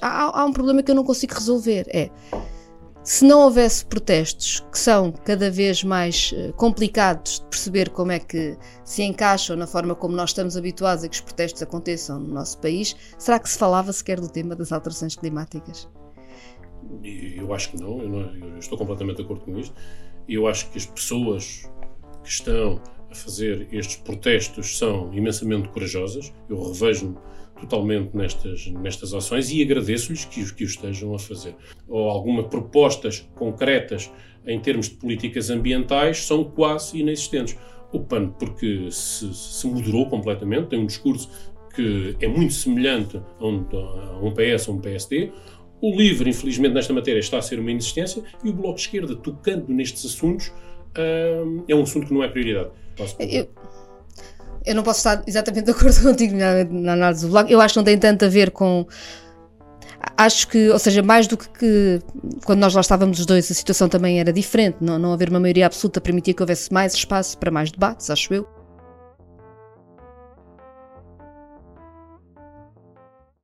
Há, há um problema que eu não consigo resolver. É se não houvesse protestos que são cada vez mais uh, complicados de perceber como é que se encaixam na forma como nós estamos habituados a que os protestos aconteçam no nosso país, será que se falava sequer do tema das alterações climáticas? Eu acho que não, eu, não, eu estou completamente de acordo com isto. Eu acho que as pessoas que estão a fazer estes protestos são imensamente corajosas. Eu revejo-me totalmente nestas, nestas ações e agradeço-lhes que, que o estejam a fazer. Ou algumas propostas concretas em termos de políticas ambientais são quase inexistentes. O PAN, porque se, se moderou completamente, tem um discurso que é muito semelhante a um, a um PS ou um PSD. O LIVRE, infelizmente, nesta matéria está a ser uma inexistência e o Bloco de Esquerda, tocando nestes assuntos, uh, é um assunto que não é prioridade. Eu, eu não posso estar exatamente de acordo contigo na, na análise do blog. Eu acho que não tem tanto a ver com. Acho que, ou seja, mais do que, que quando nós lá estávamos os dois, a situação também era diferente. Não, não haver uma maioria absoluta permitia que houvesse mais espaço para mais debates, acho eu.